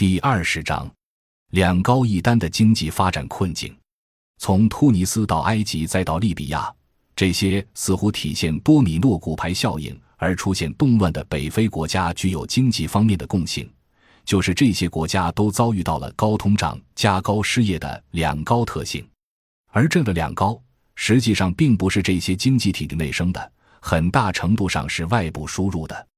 第二十章，两高一单的经济发展困境。从突尼斯到埃及再到利比亚，这些似乎体现多米诺骨牌效应而出现动乱的北非国家具有经济方面的共性，就是这些国家都遭遇到了高通胀加高失业的两高特性。而这个两高实际上并不是这些经济体的内生的，很大程度上是外部输入的。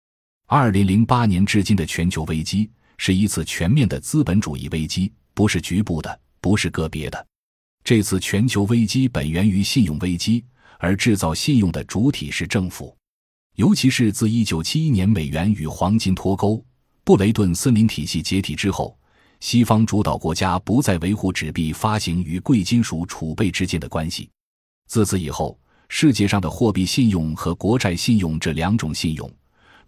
二零零八年至今的全球危机。是一次全面的资本主义危机，不是局部的，不是个别的。这次全球危机本源于信用危机，而制造信用的主体是政府。尤其是自一九七一年美元与黄金脱钩、布雷顿森林体系解体之后，西方主导国家不再维护纸币发行与贵金属储备之间的关系。自此以后，世界上的货币信用和国债信用这两种信用。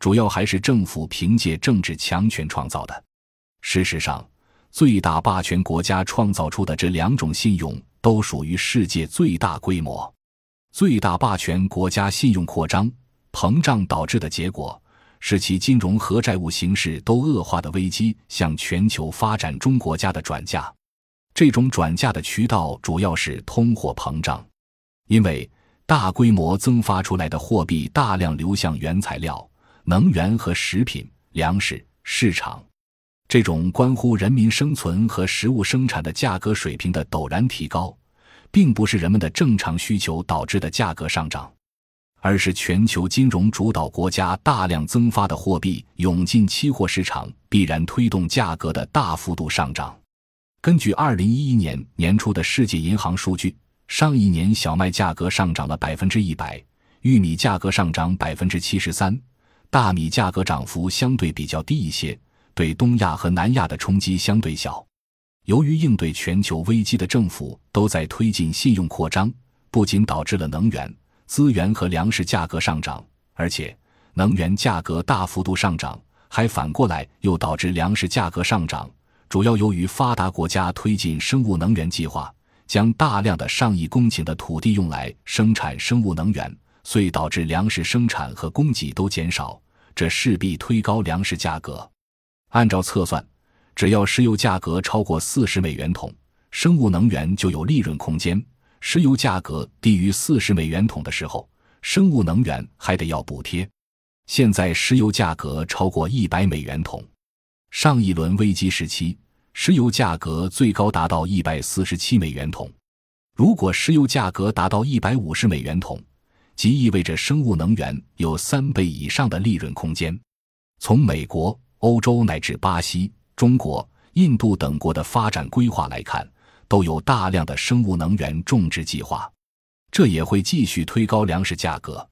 主要还是政府凭借政治强权创造的。事实上，最大霸权国家创造出的这两种信用都属于世界最大规模。最大霸权国家信用扩张、膨胀导致的结果，是其金融和债务形势都恶化的危机向全球发展中国家的转嫁。这种转嫁的渠道主要是通货膨胀，因为大规模增发出来的货币大量流向原材料。能源和食品、粮食市场，这种关乎人民生存和食物生产的价格水平的陡然提高，并不是人们的正常需求导致的价格上涨，而是全球金融主导国家大量增发的货币涌进期货市场，必然推动价格的大幅度上涨。根据二零一一年年初的世界银行数据，上一年小麦价格上涨了百分之一百，玉米价格上涨百分之七十三。大米价格涨幅相对比较低一些，对东亚和南亚的冲击相对小。由于应对全球危机的政府都在推进信用扩张，不仅导致了能源、资源和粮食价格上涨，而且能源价格大幅度上涨，还反过来又导致粮食价格上涨。主要由于发达国家推进生物能源计划，将大量的上亿公顷的土地用来生产生物能源，遂导致粮食生产和供给都减少。这势必推高粮食价格。按照测算，只要石油价格超过四十美元桶，生物能源就有利润空间；石油价格低于四十美元桶的时候，生物能源还得要补贴。现在石油价格超过一百美元桶，上一轮危机时期，石油价格最高达到一百四十七美元桶。如果石油价格达到一百五十美元桶，即意味着生物能源有三倍以上的利润空间。从美国、欧洲乃至巴西、中国、印度等国的发展规划来看，都有大量的生物能源种植计划，这也会继续推高粮食价格。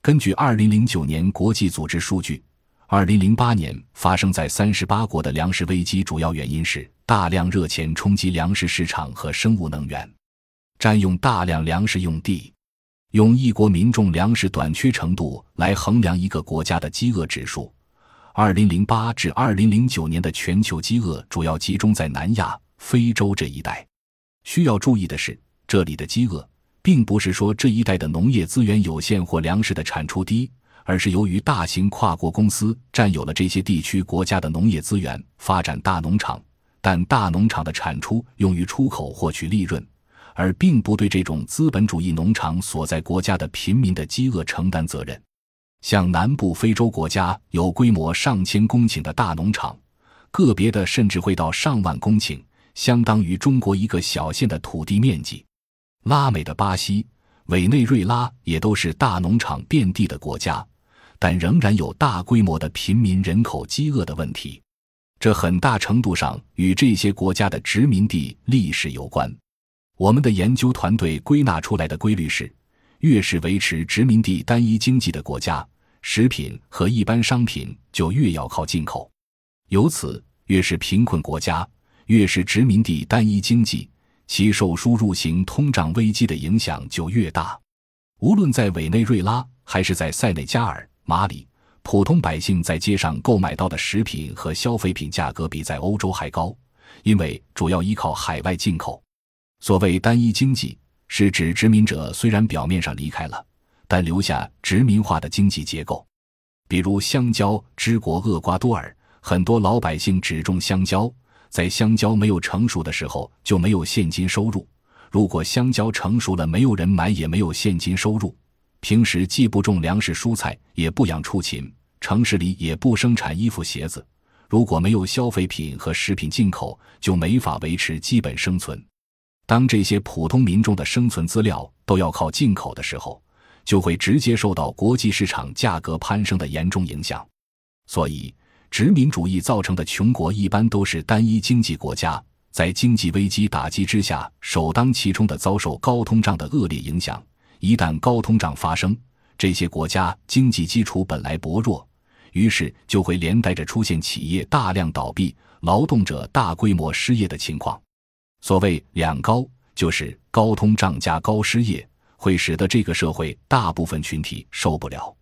根据二零零九年国际组织数据，二零零八年发生在三十八国的粮食危机主要原因是大量热钱冲击粮食市场和生物能源，占用大量粮食用地。用一国民众粮食短缺程度来衡量一个国家的饥饿指数，二零零八至二零零九年的全球饥饿主要集中在南亚、非洲这一带。需要注意的是，这里的饥饿并不是说这一带的农业资源有限或粮食的产出低，而是由于大型跨国公司占有了这些地区国家的农业资源，发展大农场，但大农场的产出用于出口获取利润。而并不对这种资本主义农场所在国家的贫民的饥饿承担责任。像南部非洲国家有规模上千公顷的大农场，个别的甚至会到上万公顷，相当于中国一个小县的土地面积。拉美的巴西、委内瑞拉也都是大农场遍地的国家，但仍然有大规模的平民人口饥饿的问题。这很大程度上与这些国家的殖民地历史有关。我们的研究团队归纳出来的规律是：越是维持殖民地单一经济的国家，食品和一般商品就越要靠进口；由此，越是贫困国家，越是殖民地单一经济，其受输入型通胀危机的影响就越大。无论在委内瑞拉还是在塞内加尔、马里，普通百姓在街上购买到的食品和消费品价格比在欧洲还高，因为主要依靠海外进口。所谓单一经济，是指殖民者虽然表面上离开了，但留下殖民化的经济结构。比如香蕉之国厄瓜多尔，很多老百姓只种香蕉，在香蕉没有成熟的时候就没有现金收入。如果香蕉成熟了，没有人买，也没有现金收入。平时既不种粮食蔬菜，也不养畜禽，城市里也不生产衣服鞋子。如果没有消费品和食品进口，就没法维持基本生存。当这些普通民众的生存资料都要靠进口的时候，就会直接受到国际市场价格攀升的严重影响。所以，殖民主义造成的穷国一般都是单一经济国家，在经济危机打击之下，首当其冲的遭受高通胀的恶劣影响。一旦高通胀发生，这些国家经济基础本来薄弱，于是就会连带着出现企业大量倒闭、劳动者大规模失业的情况。所谓“两高”，就是高通胀加高失业，会使得这个社会大部分群体受不了，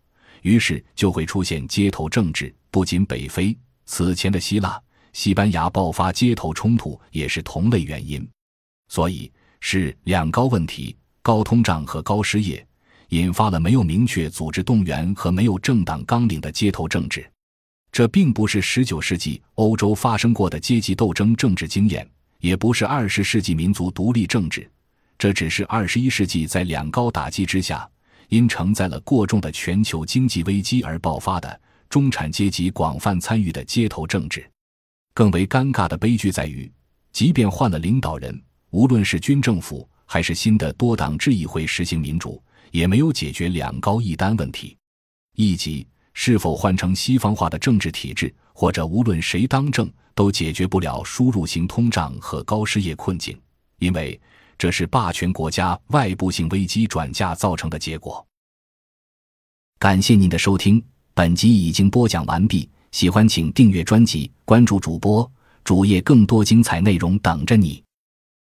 于是就会出现街头政治。不仅北非，此前的希腊、西班牙爆发街头冲突也是同类原因。所以是“两高”问题：高通胀和高失业，引发了没有明确组织动员和没有政党纲领的街头政治。这并不是十九世纪欧洲发生过的阶级斗争政治经验。也不是二十世纪民族独立政治，这只是二十一世纪在两高打击之下，因承载了过重的全球经济危机而爆发的中产阶级广泛参与的街头政治。更为尴尬的悲剧在于，即便换了领导人，无论是军政府还是新的多党制议会实行民主，也没有解决两高一单问题，以及是否换成西方化的政治体制，或者无论谁当政。都解决不了输入型通胀和高失业困境，因为这是霸权国家外部性危机转嫁造成的结果。感谢您的收听，本集已经播讲完毕。喜欢请订阅专辑，关注主播主页，更多精彩内容等着你。